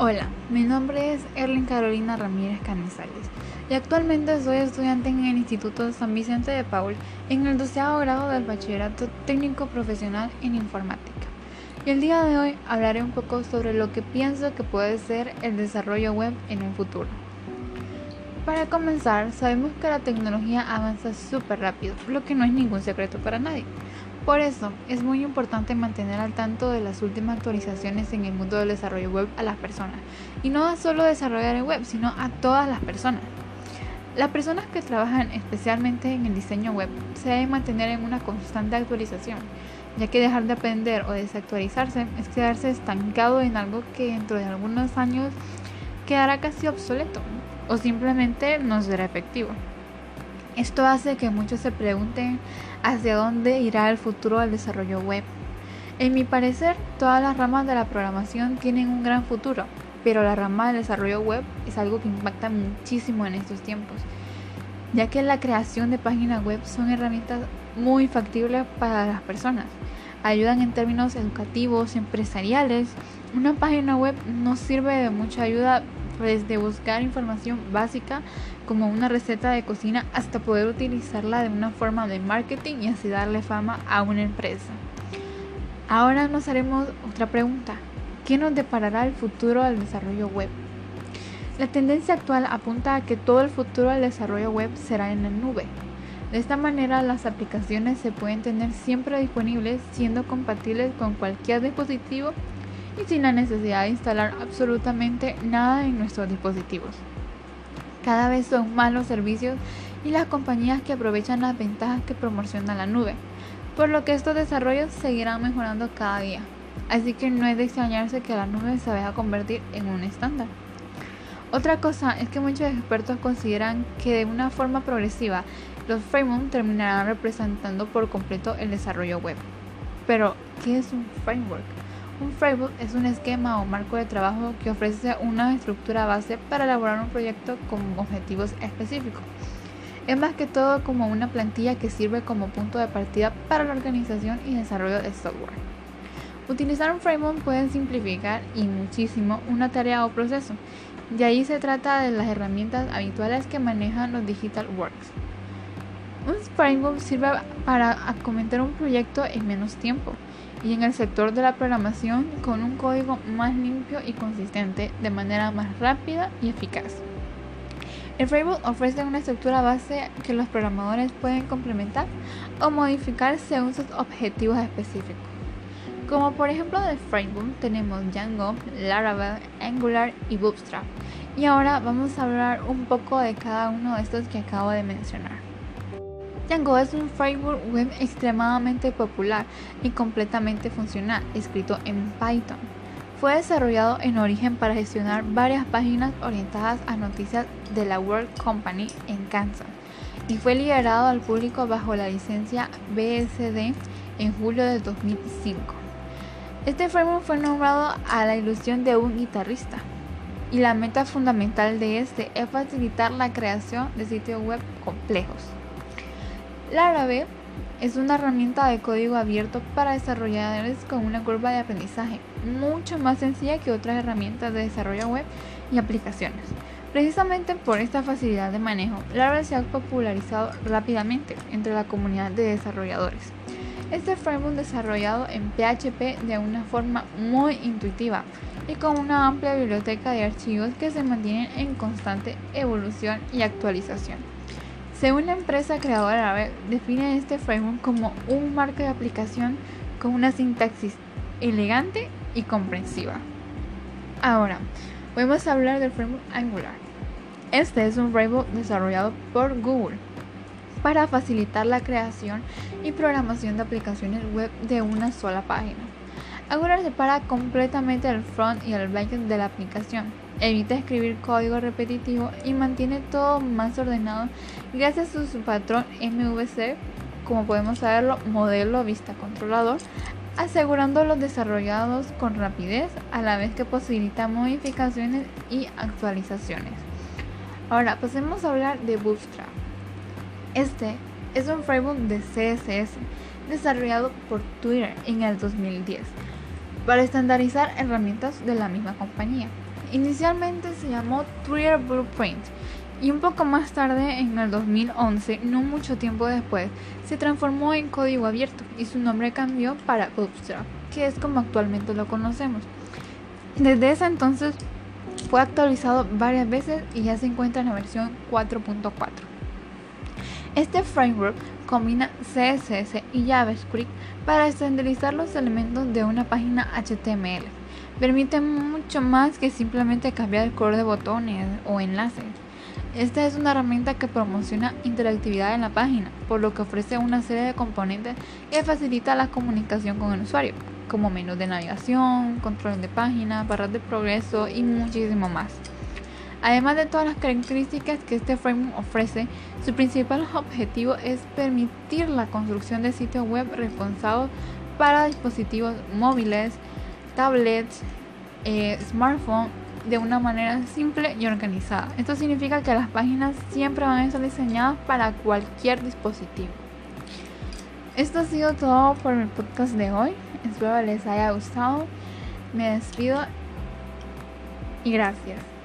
Hola, mi nombre es Erlin Carolina Ramírez Canizales y actualmente soy estudiante en el Instituto San Vicente de Paul en el 12 grado del Bachillerato Técnico Profesional en Informática. Y el día de hoy hablaré un poco sobre lo que pienso que puede ser el desarrollo web en un futuro. Para comenzar, sabemos que la tecnología avanza súper rápido, lo que no es ningún secreto para nadie. Por eso, es muy importante mantener al tanto de las últimas actualizaciones en el mundo del desarrollo web a las personas. Y no solo desarrollar el web, sino a todas las personas. Las personas que trabajan especialmente en el diseño web se deben mantener en una constante actualización, ya que dejar de aprender o desactualizarse es quedarse estancado en algo que dentro de algunos años quedará casi obsoleto o simplemente no será efectivo. Esto hace que muchos se pregunten hacia dónde irá el futuro del desarrollo web. En mi parecer, todas las ramas de la programación tienen un gran futuro, pero la rama del desarrollo web es algo que impacta muchísimo en estos tiempos, ya que la creación de páginas web son herramientas muy factibles para las personas. Ayudan en términos educativos, empresariales. Una página web no sirve de mucha ayuda desde buscar información básica como una receta de cocina hasta poder utilizarla de una forma de marketing y así darle fama a una empresa. Ahora nos haremos otra pregunta. ¿Qué nos deparará el futuro del desarrollo web? La tendencia actual apunta a que todo el futuro del desarrollo web será en la nube. De esta manera las aplicaciones se pueden tener siempre disponibles siendo compatibles con cualquier dispositivo y sin la necesidad de instalar absolutamente nada en nuestros dispositivos. Cada vez son más los servicios y las compañías que aprovechan las ventajas que proporciona la nube, por lo que estos desarrollos seguirán mejorando cada día. Así que no es de extrañarse que la nube se vaya a convertir en un estándar. Otra cosa es que muchos expertos consideran que de una forma progresiva los frameworks terminarán representando por completo el desarrollo web. Pero, ¿qué es un framework? Un framework es un esquema o marco de trabajo que ofrece una estructura base para elaborar un proyecto con objetivos específicos. Es más que todo como una plantilla que sirve como punto de partida para la organización y desarrollo de software. Utilizar un framework puede simplificar y muchísimo una tarea o proceso, y ahí se trata de las herramientas habituales que manejan los Digital Works. Un framework sirve para acometer un proyecto en menos tiempo y en el sector de la programación con un código más limpio y consistente de manera más rápida y eficaz. El framework ofrece una estructura base que los programadores pueden complementar o modificar según sus objetivos específicos. Como por ejemplo de framework tenemos Django, Laravel, Angular y Bootstrap. Y ahora vamos a hablar un poco de cada uno de estos que acabo de mencionar. Django es un framework web extremadamente popular y completamente funcional, escrito en Python. Fue desarrollado en origen para gestionar varias páginas orientadas a noticias de la World Company en Kansas y fue liberado al público bajo la licencia BSD en julio de 2005. Este framework fue nombrado a la ilusión de un guitarrista y la meta fundamental de este es facilitar la creación de sitios web complejos. Laravel es una herramienta de código abierto para desarrolladores con una curva de aprendizaje mucho más sencilla que otras herramientas de desarrollo web y aplicaciones. Precisamente por esta facilidad de manejo, Laravel se ha popularizado rápidamente entre la comunidad de desarrolladores. Este framework desarrollado en PHP de una forma muy intuitiva y con una amplia biblioteca de archivos que se mantienen en constante evolución y actualización. Según la empresa creadora Laravel, define este framework como un marco de aplicación con una sintaxis elegante y comprensiva. Ahora, podemos hablar del framework Angular. Este es un framework desarrollado por Google para facilitar la creación y programación de aplicaciones web de una sola página. Angular separa completamente el front y el backend de la aplicación, evita escribir código repetitivo y mantiene todo más ordenado gracias a su patrón MVC, como podemos saberlo, modelo vista controlador, asegurando los desarrollados con rapidez a la vez que posibilita modificaciones y actualizaciones. Ahora pasemos a hablar de Bootstrap. Este es un framework de CSS desarrollado por Twitter en el 2010 para estandarizar herramientas de la misma compañía. Inicialmente se llamó Twitter Blueprint y un poco más tarde, en el 2011, no mucho tiempo después, se transformó en código abierto y su nombre cambió para Bootstrap, que es como actualmente lo conocemos. Desde ese entonces fue actualizado varias veces y ya se encuentra en la versión 4.4. Este framework combina CSS y JavaScript para estandarizar los elementos de una página HTML. Permite mucho más que simplemente cambiar el color de botones o enlaces. Esta es una herramienta que promociona interactividad en la página, por lo que ofrece una serie de componentes que facilita la comunicación con el usuario, como menús de navegación, control de página, barras de progreso y muchísimo más. Además de todas las características que este framework ofrece, su principal objetivo es permitir la construcción de sitios web responsables para dispositivos móviles, tablets, eh, smartphones de una manera simple y organizada. Esto significa que las páginas siempre van a estar diseñadas para cualquier dispositivo. Esto ha sido todo por el podcast de hoy. Espero les haya gustado. Me despido y gracias.